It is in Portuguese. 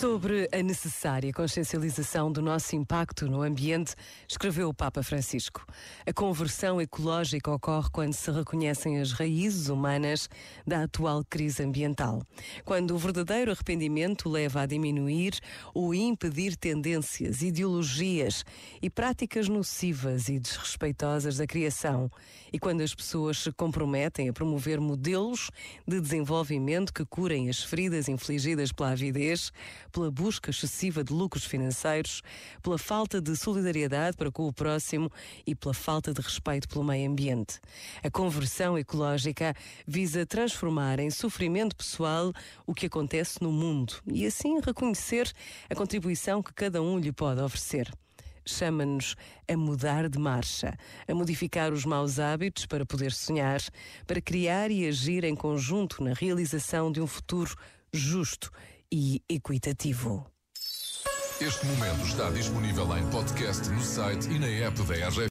Sobre a necessária consciencialização do nosso impacto no ambiente, escreveu o Papa Francisco. A conversão ecológica ocorre quando se reconhecem as raízes humanas da atual crise ambiental. Quando o verdadeiro arrependimento leva a diminuir ou impedir tendências, ideologias e práticas nocivas e desrespeitosas da criação. E quando as pessoas se comprometem a promover modelos de desenvolvimento que curem as feridas infligidas pela avidez pela busca excessiva de lucros financeiros, pela falta de solidariedade para com o próximo e pela falta de respeito pelo meio ambiente. A conversão ecológica visa transformar em sofrimento pessoal o que acontece no mundo e assim reconhecer a contribuição que cada um lhe pode oferecer chama-nos a mudar de marcha, a modificar os maus hábitos para poder sonhar, para criar e agir em conjunto na realização de um futuro justo e equitativo. Este momento está disponível em podcast no site e na app da RGF.